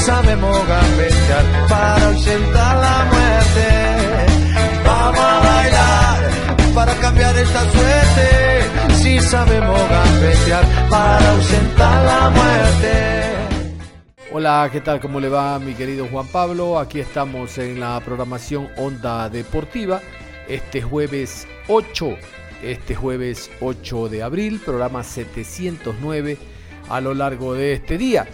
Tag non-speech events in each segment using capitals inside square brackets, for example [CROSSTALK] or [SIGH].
Sabemos gambetear para ausentar la muerte. Vamos a bailar para cambiar esta suerte. Si sabemos gambetear para ausentar la muerte. Hola, ¿qué tal? ¿Cómo le va mi querido Juan Pablo? Aquí estamos en la programación Onda Deportiva. Este jueves 8, este jueves 8 de abril, programa 709 a lo largo de este día.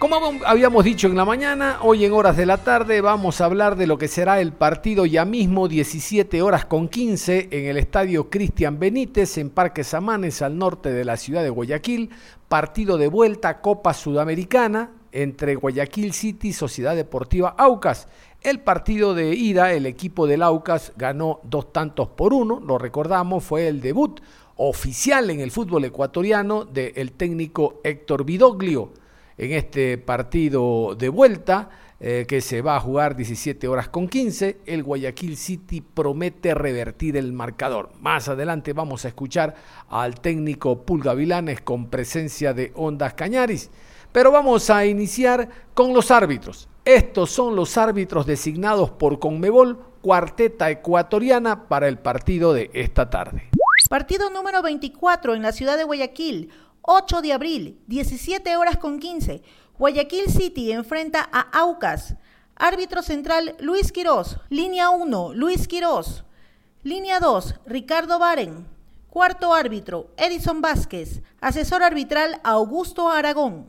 Como habíamos dicho en la mañana, hoy en horas de la tarde vamos a hablar de lo que será el partido ya mismo 17 horas con 15 en el estadio Cristian Benítez en Parque Samanes al norte de la ciudad de Guayaquil, partido de vuelta Copa Sudamericana entre Guayaquil City y Sociedad Deportiva Aucas. El partido de ida, el equipo del Aucas ganó dos tantos por uno, lo recordamos, fue el debut oficial en el fútbol ecuatoriano del técnico Héctor Vidoglio en este partido de vuelta eh, que se va a jugar 17 horas con 15. El Guayaquil City promete revertir el marcador. Más adelante vamos a escuchar al técnico Pulga Vilanes con presencia de Ondas Cañaris. Pero vamos a iniciar con los árbitros. Estos son los árbitros designados por Conmebol, cuarteta ecuatoriana para el partido de esta tarde. Partido número 24 en la ciudad de Guayaquil. 8 de abril, 17 horas con 15. Guayaquil City enfrenta a Aucas. Árbitro central Luis Quirós. Línea 1, Luis Quirós. Línea 2, Ricardo Baren. Cuarto árbitro, Edison Vázquez. Asesor arbitral, Augusto Aragón.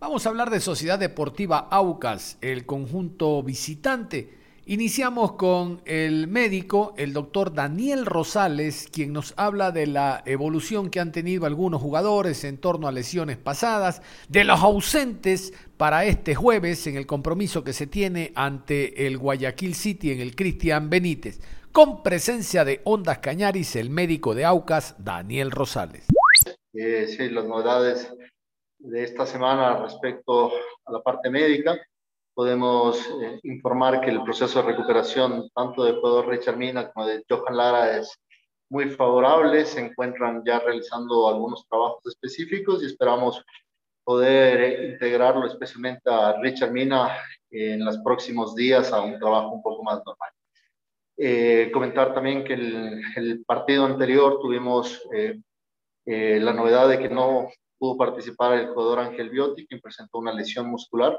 Vamos a hablar de Sociedad Deportiva Aucas, el conjunto visitante Iniciamos con el médico, el doctor Daniel Rosales, quien nos habla de la evolución que han tenido algunos jugadores en torno a lesiones pasadas, de los ausentes para este jueves en el compromiso que se tiene ante el Guayaquil City en el Cristian Benítez, con presencia de Ondas Cañaris, el médico de Aucas, Daniel Rosales. Eh, sí, las novedades de esta semana respecto a la parte médica podemos eh, informar que el proceso de recuperación tanto de jugador Richard Mina como de Johan Lara es muy favorable. Se encuentran ya realizando algunos trabajos específicos y esperamos poder eh, integrarlo especialmente a Richard Mina en los próximos días a un trabajo un poco más normal. Eh, comentar también que el, el partido anterior tuvimos la novedad de que no pudo participar el jugador Ángel Biotti, quien presentó una lesión muscular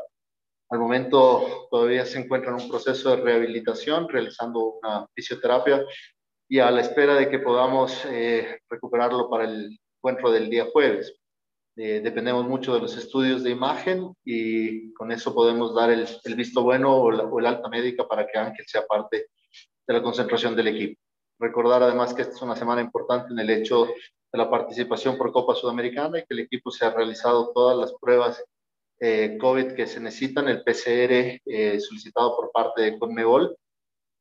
al momento todavía se encuentra en un proceso de rehabilitación, realizando una fisioterapia y a la espera de que podamos eh, recuperarlo para el encuentro del día jueves. Eh, dependemos mucho de los estudios de imagen y con eso podemos dar el, visto bueno o, o el alta médica para que Ángel sea parte de la concentración del equipo. Recordar además que esta es una semana importante en el hecho de la participación por Copa Sudamericana y que el equipo se ha realizado todas las pruebas eh, COVID que se necesitan, el PCR eh, solicitado por parte de Conmebol,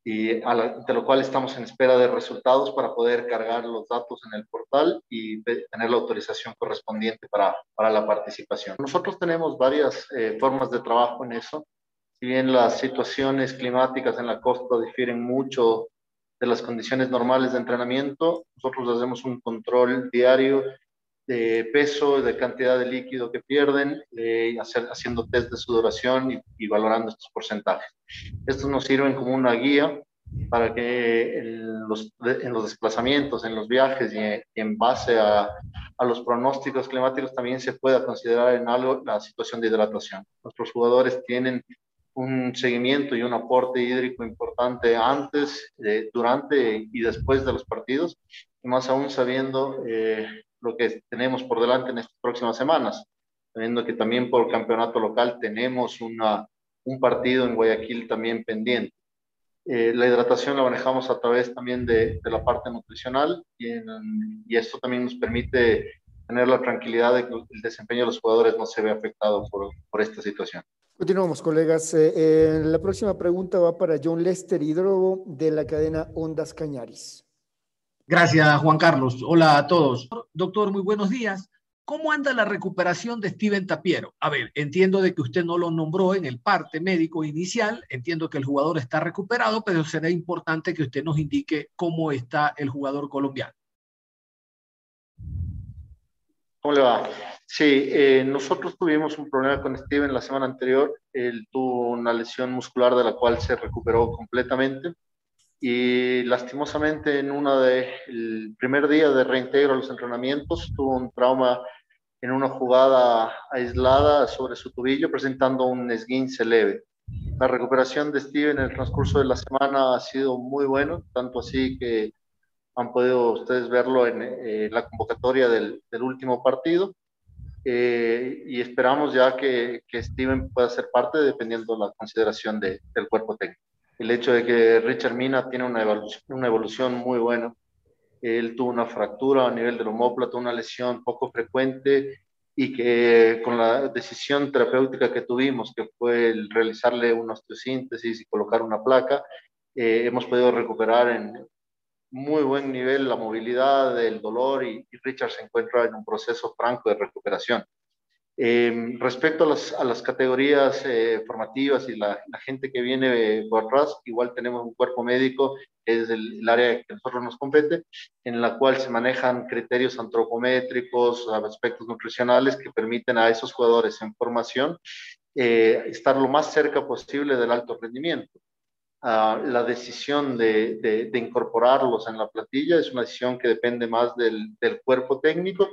y a de lo cual estamos en espera de resultados para poder cargar los datos en el portal y tener la autorización correspondiente para, para la participación. Nosotros tenemos varias eh, formas de trabajo en eso. Si bien las situaciones climáticas en la costa difieren mucho de las condiciones normales de entrenamiento, nosotros hacemos un control diario de peso, de cantidad de líquido que pierden, hacer, haciendo test de sudoración y, valorando estos porcentajes. Estos nos sirven como una guía para que en los, en los desplazamientos, en los viajes y en, base a, a, los pronósticos climáticos también se pueda considerar en algo la situación de hidratación. Nuestros jugadores tienen un seguimiento y un aporte hídrico importante antes, durante y después de los partidos, y más aún sabiendo eh, lo que tenemos por delante en estas próximas semanas, sabiendo que también por campeonato local tenemos una, un partido en Guayaquil también pendiente. Eh, la hidratación la manejamos a través también de, de la parte nutricional y, y, esto también nos permite tener la tranquilidad de que el desempeño de los jugadores no se ve afectado por, por esta situación. Continuamos, colegas. Eh, eh, la próxima pregunta va para John Lester Hidrobo de la cadena Ondas Cañaris. Gracias, Juan Carlos. Hola a todos. Doctor, muy buenos días. ¿Cómo anda la recuperación de Steven Tapiero? A ver, entiendo de que usted no lo nombró en el parte médico inicial, entiendo que el jugador está recuperado, pero será importante que usted nos indique cómo está el jugador colombiano. ¿Cómo le va? Sí, eh, nosotros tuvimos un problema con Steven la semana anterior. Él tuvo una lesión muscular de la cual se recuperó completamente y lastimosamente en una de el primer día de reintegro a los entrenamientos tuvo un trauma en una jugada aislada sobre su tobillo presentando un esguince leve. La recuperación de Steven en el transcurso de la semana ha sido muy bueno, tanto así que han podido ustedes verlo en eh, la convocatoria del, del último partido. Eh, y esperamos ya que, que, Steven pueda ser parte dependiendo de la consideración de, del cuerpo técnico. El hecho de que Richard Mina tiene una evolución, muy buena. Él tuvo una fractura a nivel del homóplato, una lesión poco frecuente y que con la decisión terapéutica que tuvimos, que fue realizarle una osteosíntesis y colocar una placa, eh, hemos podido recuperar en, muy buen nivel la movilidad, el dolor y, Richard se encuentra en un proceso franco de recuperación. Eh, respecto a las, categorías eh, formativas y la, gente que viene por atrás, igual tenemos un cuerpo médico, es el, área que a nosotros nos compete, en la cual se manejan criterios antropométricos, aspectos nutricionales que permiten a esos jugadores en formación eh, estar lo más cerca posible del alto rendimiento. Uh, la decisión de, incorporarlos en la plantilla es una decisión que depende más del, cuerpo técnico,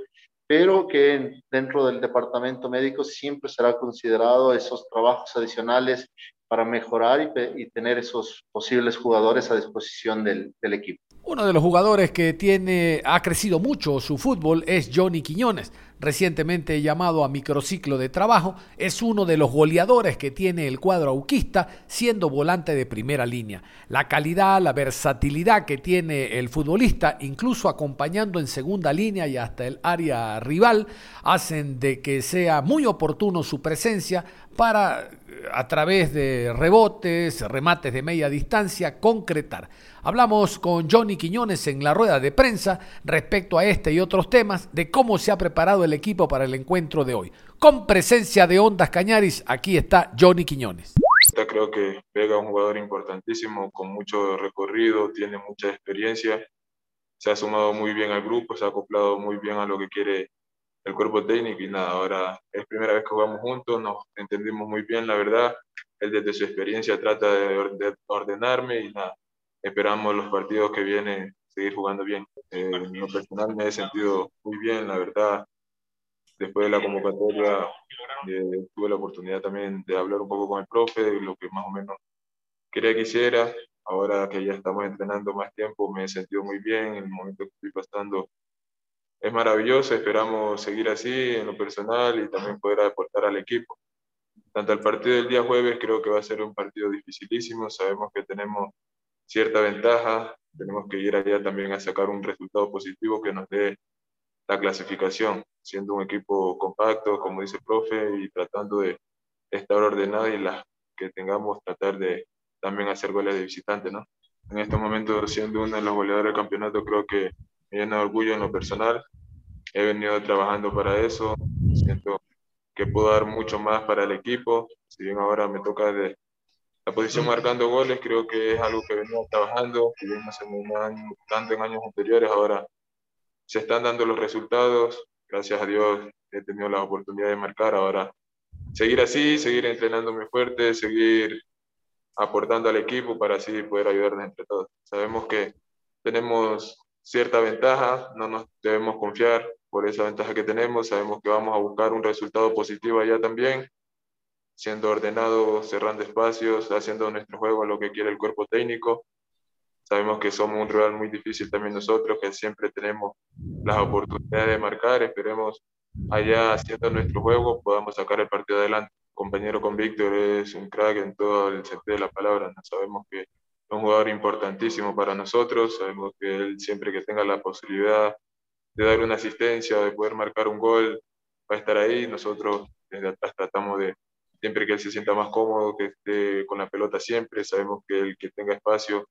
pero que dentro del departamento médico siempre será considerado esos trabajos adicionales para mejorar y, y tener esos posibles jugadores a disposición del, del equipo. Uno de los jugadores que tiene, ha crecido mucho su fútbol es Johnny Quiñones recientemente llamado a microciclo de trabajo, es uno de los goleadores que tiene el cuadro auquista, siendo volante de primera línea. La calidad, la versatilidad que tiene el futbolista, incluso acompañando en segunda línea y hasta el área rival, hacen de que sea muy oportuno su presencia para, a través de rebotes, remates de media distancia, concretar. Hablamos con Johnny Quiñones en la rueda de prensa respecto a este y otros temas de cómo se ha preparado el equipo para el encuentro de hoy. Con presencia de Ondas Cañaris, aquí está Johnny Quiñones. Creo que Vega es un jugador importantísimo, con mucho recorrido, tiene mucha experiencia, se ha sumado muy bien al grupo, se ha acoplado muy bien a lo que quiere el cuerpo técnico y nada, ahora es primera vez que jugamos juntos, nos entendimos muy bien, la verdad, él desde su experiencia trata de ordenarme y nada, esperamos los partidos que vienen seguir jugando bien. Eh, en lo personal me he sentido muy bien, la verdad. Después de la convocatoria eh, tuve la oportunidad también de hablar un poco con el profe, lo que más o menos quería que hiciera. Ahora que ya estamos entrenando más tiempo, me he sentido muy bien. El momento que estoy pasando es maravilloso. Esperamos seguir así en lo personal y también poder aportar al equipo. Tanto el partido del día jueves creo que va a ser un partido dificilísimo. Sabemos que tenemos cierta ventaja, tenemos que ir allá también a sacar un resultado positivo que nos dé la clasificación, siendo un equipo compacto, como dice el profe, y tratando de estar ordenado y las que tengamos tratar de también hacer goles de visitante, ¿no? En estos momentos, siendo uno de los goleadores del campeonato, creo que me llena de orgullo en lo personal. He venido trabajando para eso, siento que puedo dar mucho más para el equipo, si bien ahora me toca de la posición marcando goles creo que es algo que venimos trabajando, que venimos tanto en años anteriores, ahora se están dando los resultados, gracias a Dios he tenido la oportunidad de marcar, ahora seguir así, seguir entrenándome fuerte, seguir aportando al equipo para así poder ayudarnos entre todos. Sabemos que tenemos cierta ventaja, no nos debemos confiar por esa ventaja que tenemos, sabemos que vamos a buscar un resultado positivo allá también siendo ordenado, cerrando espacios, haciendo nuestro juego lo que quiere el cuerpo técnico. Sabemos que somos un rival muy difícil también nosotros, que siempre tenemos las oportunidades de marcar. Esperemos allá haciendo nuestro juego podamos sacar el partido adelante. compañero con Víctor es un crack en todo el sentido de la palabra. Sabemos que es un jugador importantísimo para nosotros, sabemos que él siempre que tenga la posibilidad de dar una asistencia, de poder marcar un gol, va a estar ahí. Nosotros desde atrás tratamos de, siempre que él se sienta más cómodo, que esté con la pelota siempre, sabemos que el que tenga espacio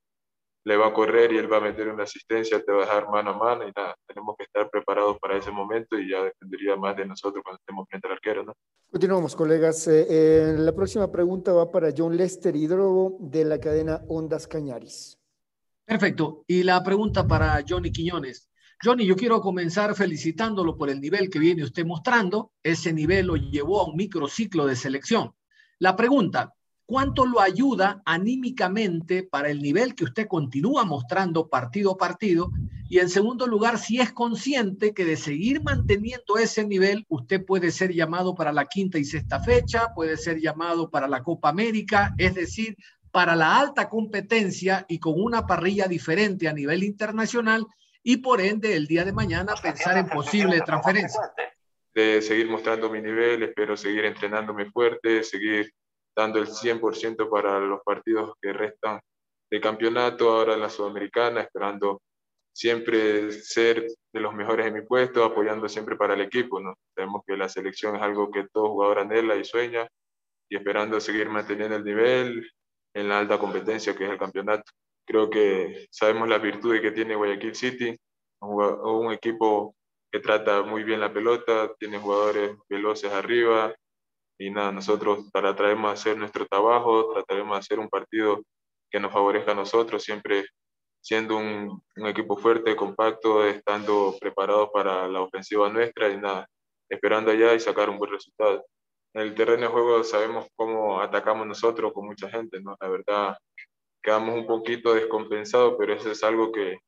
le va a correr y él va a meter una asistencia, te va a dejar mano a mano y nada, tenemos que estar preparados para ese momento y ya dependería más de nosotros cuando estemos frente al arquero, ¿no? Continuamos, colegas. Eh, eh, la próxima pregunta va para John Lester Hidrobo de la cadena Ondas Cañaris. Perfecto. Y la pregunta para Johnny Quiñones. Johnny, yo quiero comenzar felicitándolo por el nivel que viene usted mostrando. Ese nivel lo llevó a un microciclo de selección. La pregunta, ¿cuánto lo ayuda anímicamente para el nivel que usted continúa mostrando partido a partido? Y en segundo lugar, si es consciente que de seguir manteniendo ese nivel, usted puede ser llamado para la quinta y sexta fecha, puede ser llamado para la Copa América, es decir, para la alta competencia y con una parrilla diferente a nivel internacional y por ende el día de mañana pensar en posible transferencia. De seguir mostrando mi nivel, espero seguir entrenándome fuerte, seguir dando el 100% para los partidos que restan de campeonato, ahora en la Sudamericana, esperando siempre ser de los mejores en mi puesto, apoyando siempre para el equipo. ¿no? Sabemos que la selección es algo que todo jugador anhela y sueña, y esperando seguir manteniendo el nivel en la alta competencia que es el campeonato creo que sabemos las virtudes que tiene Guayaquil City, un, equipo que trata muy bien la pelota, tiene jugadores veloces arriba y nada, nosotros trataremos de hacer nuestro trabajo, trataremos de hacer un partido que nos favorezca a nosotros, siempre siendo un, un equipo fuerte, compacto, estando preparados para la ofensiva nuestra y nada, esperando allá y sacar un buen resultado. En el terreno de juego sabemos cómo atacamos nosotros con mucha gente, ¿no? La verdad, quedamos un poquito descompensados, pero eso es algo que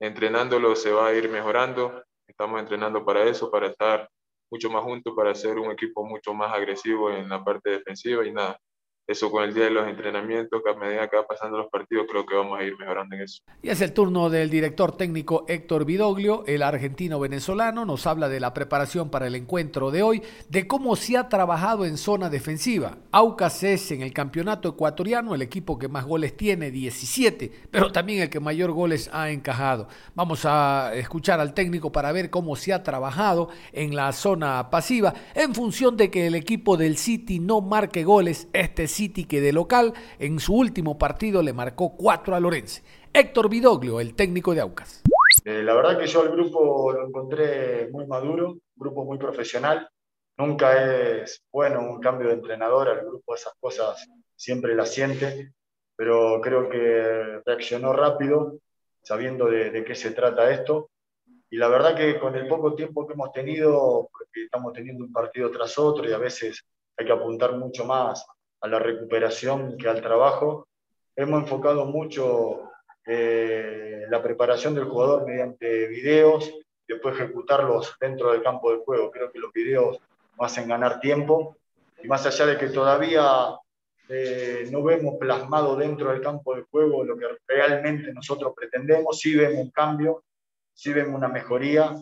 entrenándolo se va a ir mejorando. Estamos entrenando para eso, para estar mucho más juntos, para ser un equipo mucho más agresivo en la parte defensiva y nada, eso con el día de los entrenamientos, que a medida que va pasando los partidos, creo que vamos a ir mejorando en eso. Y es el turno del director técnico Héctor Vidoglio, el argentino venezolano, nos habla de la preparación para el encuentro de hoy, de cómo se ha trabajado en zona defensiva. Aucas es en el campeonato ecuatoriano el equipo que más goles tiene, 17, pero también el que mayor goles ha encajado. Vamos a escuchar al técnico para ver cómo se ha trabajado en la zona pasiva, en función de que el equipo del City no marque goles este City que de local en su último partido le marcó 4 a Lorense. Héctor Vidoglio, el técnico de Aucas. Eh, la verdad que yo al grupo lo encontré muy maduro, grupo muy profesional. Nunca es bueno un cambio de entrenador, al grupo esas cosas siempre las siente, pero creo que reaccionó rápido, sabiendo de, de qué se trata esto. Y la verdad que con el poco tiempo que hemos tenido, porque estamos teniendo un partido tras otro y a veces hay que apuntar mucho más a la recuperación que al trabajo. Hemos enfocado mucho eh, la preparación del jugador mediante videos, después ejecutarlos dentro del campo de juego. Creo que los videos nos hacen ganar tiempo y más allá de que todavía eh, no vemos plasmado dentro del campo de juego lo que realmente nosotros pretendemos, sí vemos un cambio, sí vemos una mejoría.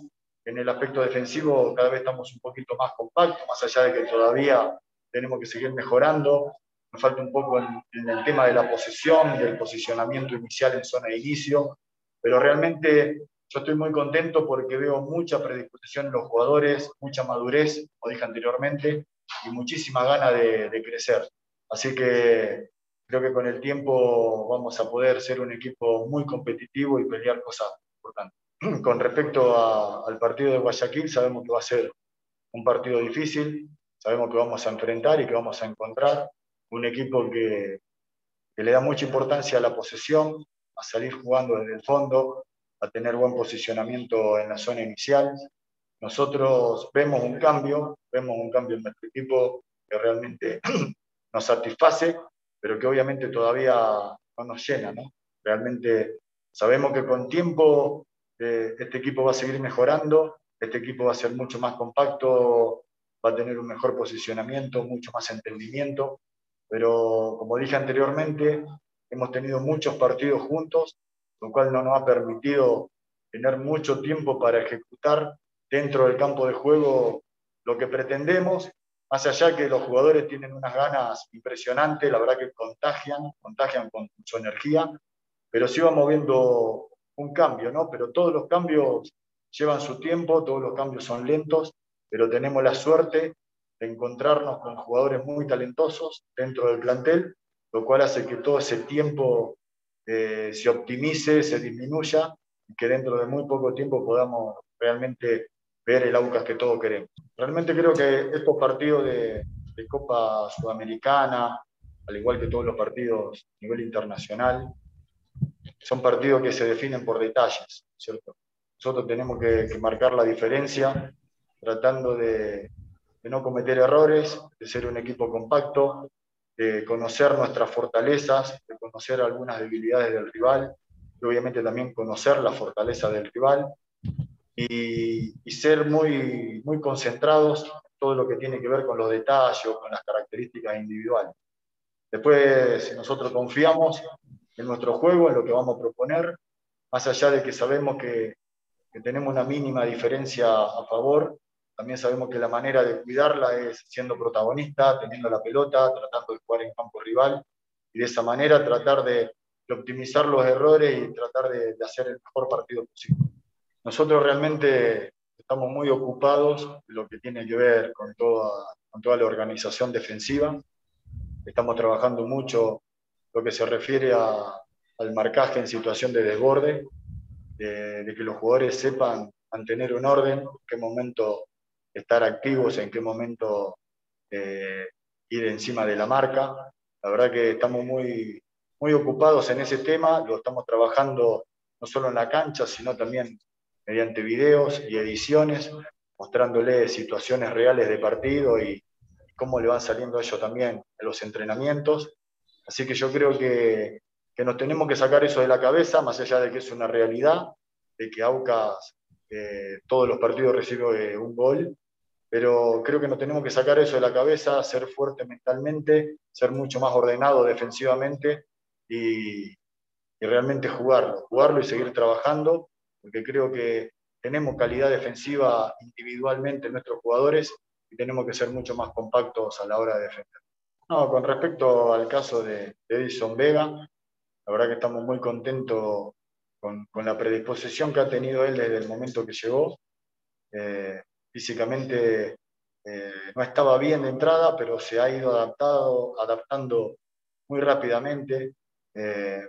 En el aspecto defensivo cada vez estamos un poquito más compactos, más allá de que todavía tenemos que seguir mejorando. Nos falta un poco en, el tema de la posesión y el posicionamiento inicial en zona de inicio, pero realmente yo estoy muy contento porque veo mucha predisposición en los jugadores, mucha madurez, como dije anteriormente, y muchísima gana de, crecer. Así que creo que con el tiempo vamos a poder ser un equipo muy competitivo y pelear cosas importantes. [CLEARS THROAT] Con respecto al partido de Guayaquil, sabemos que va a ser un partido difícil, sabemos que vamos a enfrentar y que vamos a encontrar un equipo que, le da mucha importancia a la posesión, a salir jugando desde el fondo, a tener buen posicionamiento en la zona inicial. Nosotros vemos un cambio, vemos un cambio en nuestro equipo que realmente [CLEARS THROAT] nos satisface, pero que obviamente todavía no nos llena. ¿no? Realmente sabemos que con tiempo eh, este equipo va a seguir mejorando, este equipo va a ser mucho más compacto va a tener un mejor posicionamiento, mucho más entendimiento, pero como dije anteriormente, hemos tenido muchos partidos juntos, lo cual no nos ha permitido tener mucho tiempo para ejecutar dentro del campo de juego lo que pretendemos más allá que los jugadores tienen unas ganas impresionantes, la verdad que contagian, contagian con su energía, pero sí vamos viendo un cambio, ¿no? Pero todos los cambios llevan su tiempo, todos los cambios son lentos, pero tenemos la suerte de encontrarnos con jugadores muy talentosos dentro del plantel, lo cual hace que todo ese tiempo eh, se optimice, se disminuya y que dentro de muy poco tiempo podamos realmente ver el Aucas que todos queremos. Realmente creo que estos partidos de, Copa Sudamericana, al igual que todos los partidos a nivel internacional, son partidos que se definen por detalles, ¿cierto? Nosotros tenemos que, marcar la diferencia tratando de, no cometer errores, de ser un equipo compacto, de conocer nuestras fortalezas, de conocer algunas debilidades del rival y obviamente también conocer la fortaleza del rival y, ser muy, muy concentrados en todo lo que tiene que ver con los detalles, con las características individuales. Después, nosotros confiamos en nuestro juego, en lo que vamos a proponer, más allá de que sabemos que tenemos una mínima diferencia a favor, también sabemos que la manera de cuidarla es siendo protagonista, teniendo la pelota, tratando de jugar en campo rival y de esa manera tratar de, de optimizar los errores y tratar de, de hacer el mejor partido posible. Nosotros realmente estamos muy ocupados lo que tiene que ver con toda, con toda la organización defensiva. Estamos trabajando mucho lo que se refiere a, al marcaje en situación de desborde, de, que los jugadores sepan mantener un orden, en qué momento estar activos, en qué momento eh, ir encima de la marca. La verdad que estamos muy, muy ocupados en ese tema, lo estamos trabajando no solo en la cancha, sino también mediante videos y ediciones, mostrándole situaciones reales de partido y cómo le van saliendo a ellos también en los entrenamientos. Así que yo creo que, que, nos tenemos que sacar eso de la cabeza, más allá de que es una realidad, de que Aucas eh, todos los partidos recibe un gol, pero creo que nos tenemos que sacar eso de la cabeza, ser fuerte mentalmente, ser mucho más ordenado defensivamente y, realmente jugarlo, jugarlo y seguir trabajando porque creo que tenemos calidad defensiva individualmente en nuestros jugadores y tenemos que ser mucho más compactos a la hora de defender. No, con respecto al caso de Edison Vega, la verdad que estamos muy contentos con, con la predisposición que ha tenido él desde el momento que llegó. Eh, físicamente eh, no estaba bien de entrada, pero se ha ido adaptado, adaptando muy rápidamente. Eh,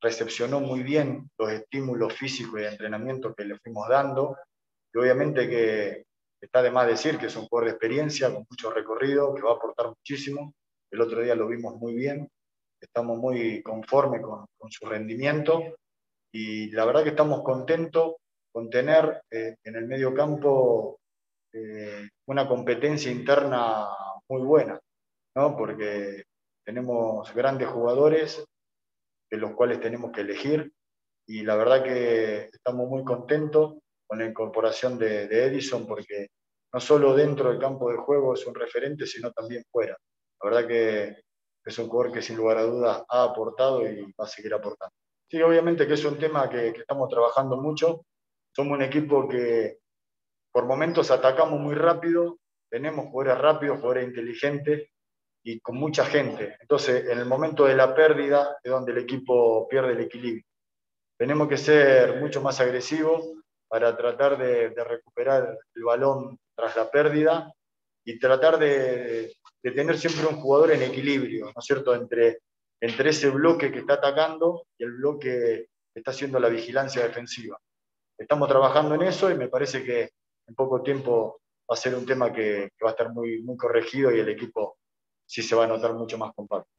recepcionó muy bien los estímulos físicos y de entrenamiento que le fuimos dando. Y obviamente que está de más decir que es un jugador de experiencia, con mucho recorrido, que va a aportar muchísimo. El otro día lo vimos muy bien, estamos muy conformes con, su rendimiento y la verdad que estamos contentos con tener eh, en el medio campo eh, una competencia interna muy buena, ¿no? porque tenemos grandes jugadores de los cuales tenemos que elegir. Y la verdad que estamos muy contentos con la incorporación de, Edison porque no solo dentro del campo de juego es un referente, sino también fuera. La verdad que es un jugador que sin lugar a dudas ha aportado y va a seguir aportando. Sí, obviamente que es un tema que, que estamos trabajando mucho. Somos un equipo que por momentos atacamos muy rápido, tenemos jugadores rápidos, jugadores inteligentes, y con mucha gente. Entonces, en el momento de la pérdida es donde el equipo pierde el equilibrio. Tenemos que ser mucho más agresivos para tratar de, recuperar el balón tras la pérdida y tratar de, tener siempre un jugador en equilibrio, ¿no es cierto?, entre, entre ese bloque que está atacando y el bloque que está haciendo la vigilancia defensiva. Estamos trabajando en eso y me parece que en poco tiempo va a ser un tema que, va a estar muy, muy corregido y el equipo sí se va a notar mucho más compacto.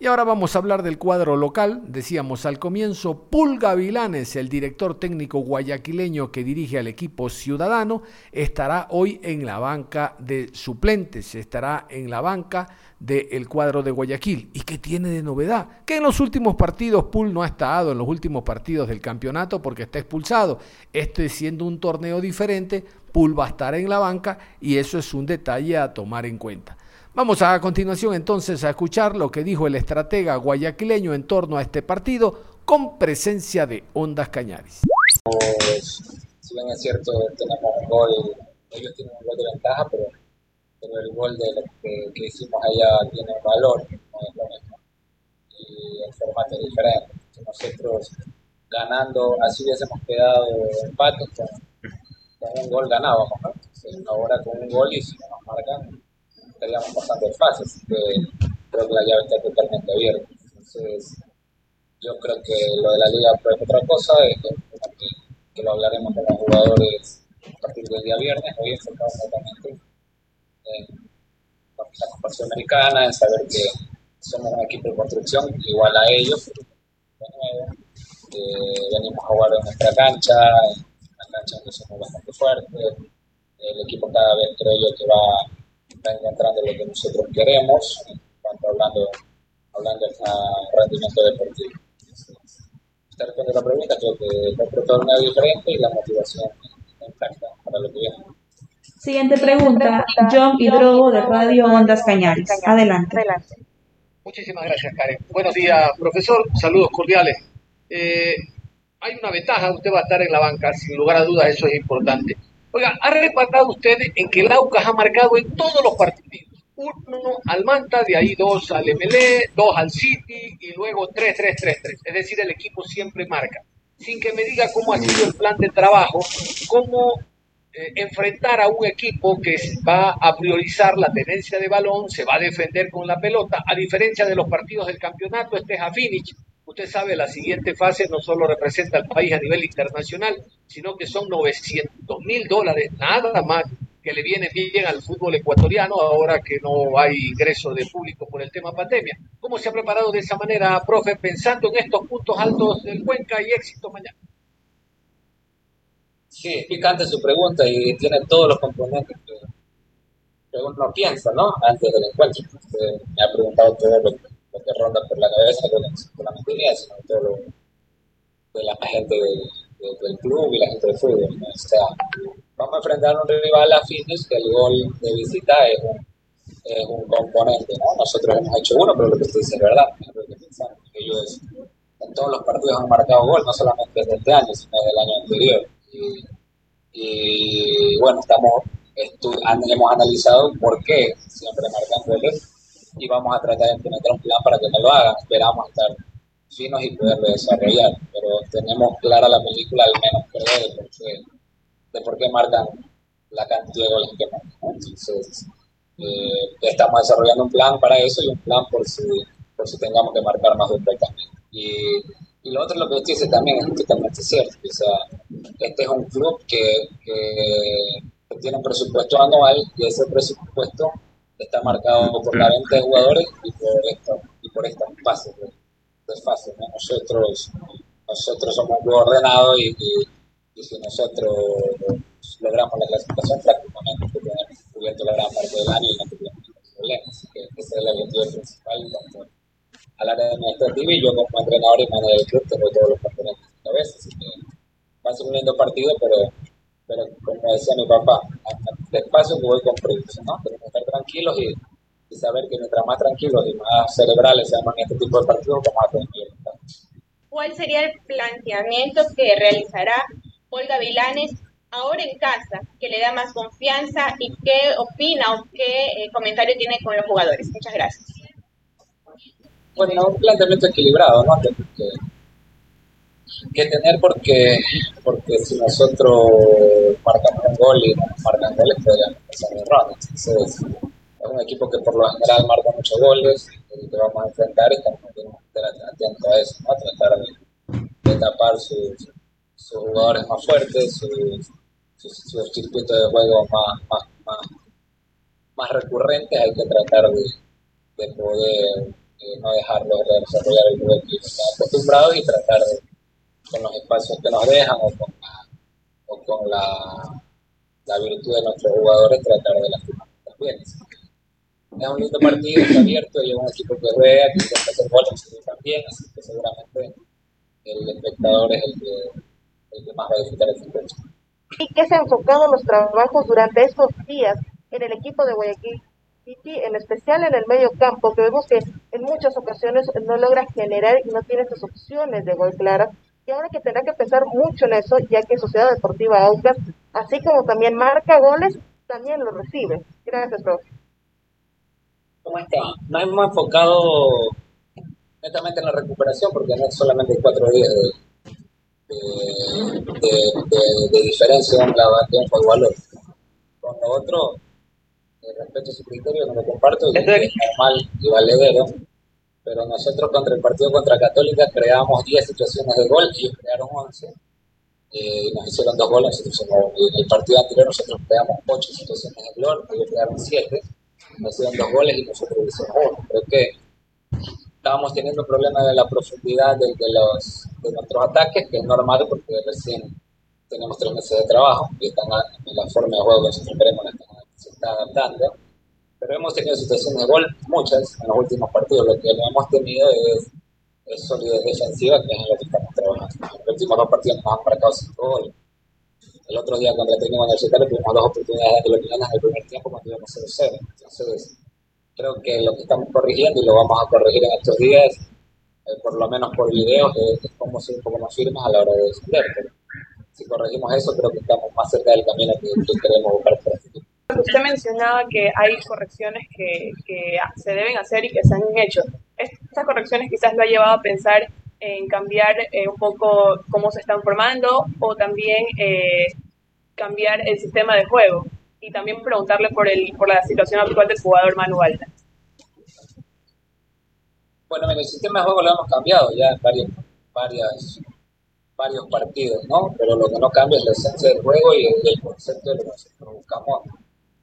Y ahora vamos a hablar del cuadro local. Decíamos al comienzo, Pulga Vilanes, el director técnico guayaquileño que dirige al equipo ciudadano, estará hoy en la banca de suplentes, estará en la banca del cuadro de Guayaquil. ¿Y qué tiene de novedad? Que en los últimos partidos Pul no ha estado, en los últimos partidos del campeonato porque está expulsado. Este siendo un torneo diferente, Pul va a estar en la banca y eso es un detalle a tomar en cuenta. Vamos a, continuación entonces a escuchar lo que dijo el estratega guayaquileño en torno a este partido con presencia de Ondas Cañaris. Pues, si bien es cierto, tenemos un gol ellos tienen un gol de ventaja, pero, el gol de lo que, hicimos allá tiene valor, no es lo mismo. Y el formato es diferente. nosotros ganando, así hubiésemos quedado empate con, con un gol ganábamos, ¿no? ahora con un gol y si no nos estaríamos bastante fácil, que creo que la llave está totalmente abierta. Entonces, yo creo que lo de la liga fue otra cosa, es que, lo hablaremos con los jugadores a partir del día viernes, hoy enfocamos totalmente en la comparación americana, en saber que somos un equipo de construcción igual a ellos, de eh, venimos a jugar en nuestra cancha, en una cancha donde somos bastante fuertes, el equipo cada vez creo yo que va, va encontrando lo que nosotros queremos, cuanto hablando, hablando de rendimiento deportivo. Usted responde la pregunta, creo que el torneo es diferente y la motivación intacta para lo que viene. Siguiente pregunta, John Hidrobo de Radio Ondas Cañares. Adelante. Muchísimas gracias, Karen. Buenos días, profesor. Saludos cordiales. Eh, hay una ventaja, usted va a estar en la banca, sin lugar a dudas, eso es importante. Oiga, ¿ha reparado usted en que el Aucas ha marcado en todos los partidos? Uno al Manta, de ahí dos al MLE, dos al City y luego tres, tres, tres, tres. Es decir, el equipo siempre marca. Sin que me diga cómo ha sido el plan de trabajo, cómo eh, enfrentar a un equipo que va a priorizar la tenencia de balón, se va a defender con la pelota, a diferencia de los partidos del campeonato, este es a finish, Usted sabe, la siguiente fase no solo representa al país a nivel internacional, sino que son 900 mil dólares, nada más que le viene bien al fútbol ecuatoriano ahora que no hay ingreso de público por el tema pandemia. ¿Cómo se ha preparado de esa manera, profe, pensando en estos puntos altos del Cuenca y éxito mañana? Sí, picante su pregunta y tiene todos los componentes que, uno piensa, ¿no? Antes del encuentro. me ha preguntado todo lo lo que ronda por la cabeza no solamente mía, sino todo lo de la gente del, del, club y la gente del fútbol. O sea, vamos a enfrentar a un rival a fines que el gol de visita es un, componente. ¿no? Nosotros hemos hecho uno, pero lo que usted dice es verdad. que ellos en todos los partidos han marcado gol, no solamente desde este año, sino desde el año anterior. Y, y bueno, estamos hemos analizado por qué siempre marcan goles y vamos a tratar de implementar un plan para que no lo hagan. Esperamos estar finos y poderlo desarrollar, pero tenemos clara la película, al menos de por qué, de por qué marcan la cantidad de goles que marcan. Entonces, eh, estamos desarrollando un plan para eso y un plan por si, por si tengamos que marcar más también. Y, y lo otro, lo que usted dice también es totalmente cierto. O sea, este es un club que, que tiene un presupuesto anual y ese presupuesto está marcado por la venta de jugadores y por, esto, y por estas fases de, de Nosotros, nosotros somos muy ordenados y, si nosotros logramos la clasificación prácticamente tenemos cubierto la gran parte del año y no tenemos problemas. Así que ese es el objetivo principal tanto al área administrativa y yo como entrenador y manager del club tengo todos los componentes a veces. Así que va a ser un lindo partido, pero pero como decía mi papá, despacio que voy prisa, ¿no? Tenemos que estar tranquilos y, saber que mientras más tranquilos y más cerebrales seamos en este tipo de partidos, vamos a tener ¿Cuál sería el planteamiento que realizará Olga Vilanes ahora en casa, que le da más confianza y qué opina o qué eh, comentario tiene con los jugadores? Muchas gracias. Bueno, un planteamiento equilibrado, ¿no? que tener porque, porque si nosotros marcamos un gol y no marcan goles, pasar de ronda. Entonces, es un equipo que por lo general marca muchos goles y que vamos a enfrentar y estamos atentos a eso, ¿no? a tratar de, tapar sus, sus, jugadores más fuertes, sus, sus, circuitos de juego más, más, más, más, recurrentes, hay que tratar de, de poder eh, no dejarlos de desarrollar el juego que están acostumbrados y tratar de con los espacios que nos dejan o con la, o con la, la virtud de nuestros jugadores tratar de lastimar también. Es un lindo partido, está abierto y es un equipo que juega, que intenta hacer goles también, así que seguramente el espectador es el que, el que más va a disfrutar el fútbol. ¿Y qué se han enfocado los trabajos durante estos días en el equipo de Guayaquil City, en especial en el medio campo, que vemos que en muchas ocasiones no logra generar y no tiene esas opciones de gol claras y ahora que tendrá que pensar mucho en eso, ya que Sociedad Deportiva Aucas así como también marca goles, también lo recibe. Gracias, profe. ¿Cómo está? Nos hemos enfocado netamente en la recuperación porque no es solamente cuatro días de, de, diferencia de un, de un juego al otro. Con lo otro, respeto su criterio, no lo comparto, y es normal y valedero, pero nosotros contra el partido contra Católica creamos 10 situaciones de gol, ellos crearon 11, eh, y nos hicieron dos goles, en el partido anterior nosotros creamos 8 situaciones de gol, ellos crearon 7, nos hicieron dos goles y nosotros hicimos uno. Creo que estábamos teniendo problemas de la profundidad de, los, de nuestros ataques, que es normal porque recién tenemos tres meses de trabajo y están en la forma de juego que nosotros queremos se está adaptando. Pero hemos tenido situaciones de gol, muchas, en los últimos partidos. Lo que hemos tenido es, solidez defensiva, que es en lo que estamos trabajando. En los últimos dos partidos nos han marcado cinco goles. El otro día contra el técnico universitario tuvimos dos oportunidades de lo que en el primer tiempo cuando íbamos 0-0. Entonces, creo que lo que estamos corrigiendo y lo vamos a corregir en estos días, eh, por lo menos por videos, es, es cómo ser un poco más firmes a la hora de defender. Si corregimos eso, creo que estamos más cerca del camino que, queremos buscar para este Usted mencionaba que hay correcciones que, se deben hacer y que se han hecho. Estas correcciones quizás lo ha llevado a pensar en cambiar eh, un poco cómo se están formando o también eh, cambiar el sistema de juego y también preguntarle por, el, por la situación actual del jugador manual. Bueno, el sistema de juego lo hemos cambiado ya en varias, varias varios partidos, ¿no? Pero lo que no cambia es la esencia del juego y el, concepto de lo que nosotros buscamos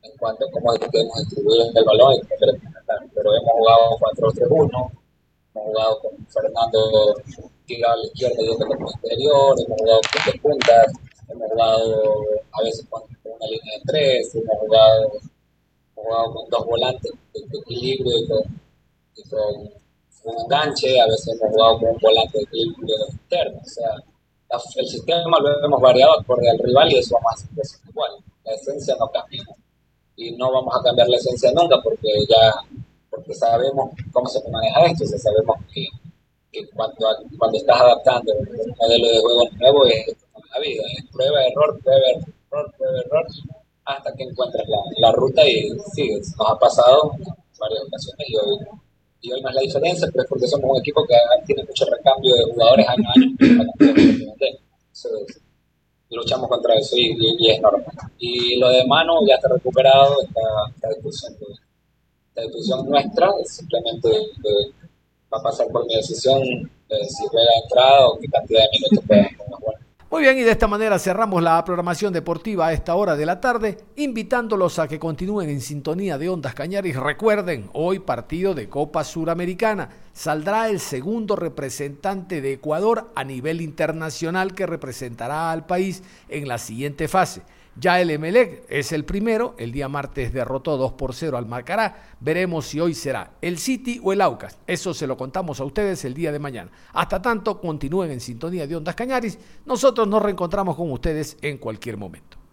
en cuanto a cómo debemos distribuir el balón Pero hemos jugado 4-3-1, hemos jugado con Fernando tirado a la izquierda y otro como interior, hemos jugado con dos puntas, hemos jugado a veces con, una línea de tres, hemos jugado, hemos jugado con dos volantes de, equilibrio y con, y con un enganche, a veces hemos jugado con un volante de equilibrio externo, o sea, el sistema lo hemos variado acorde al rival y eso vamos a hacer igual. La esencia no cambia. Y no vamos a cambiar la esencia nunca porque ya porque sabemos cómo se maneja esto, o sabemos que, que cuando, cuando estás adaptando un modelo de juego nuevo es la vida, es prueba, error, prueba, error, prueba, error, hasta que encuentras la, la ruta y sigue. Nos ha pasado en varias ocasiones y hoy y hoy no es la diferencia, pero es porque somos un equipo que tiene mucho recambio de jugadores año a año. [CLEARS THROAT] Entonces, luchamos contra eso y, es normal. Y lo de mano ya está recuperado, esta, discusión, esta discusión nuestra, simplemente va a pasar por mi decisión de si juega entrada o qué cantidad de minutos puede jugar. Muy bien, y de esta manera cerramos la programación deportiva a esta hora de la tarde, invitándolos a que continúen en sintonía de Ondas Cañaris. Recuerden, hoy partido de Copa Suramericana. Saldrá el segundo representante de Ecuador a nivel internacional que representará al país en la siguiente fase. Ya el Emelec es el primero, el día martes derrotó 2 por 0 al Marcará. Veremos si hoy será el City o el Aucas. Eso se lo contamos a ustedes el día de mañana. Hasta tanto, continúen en sintonía de Ondas Cañaris. Nosotros nos reencontramos con ustedes en cualquier momento.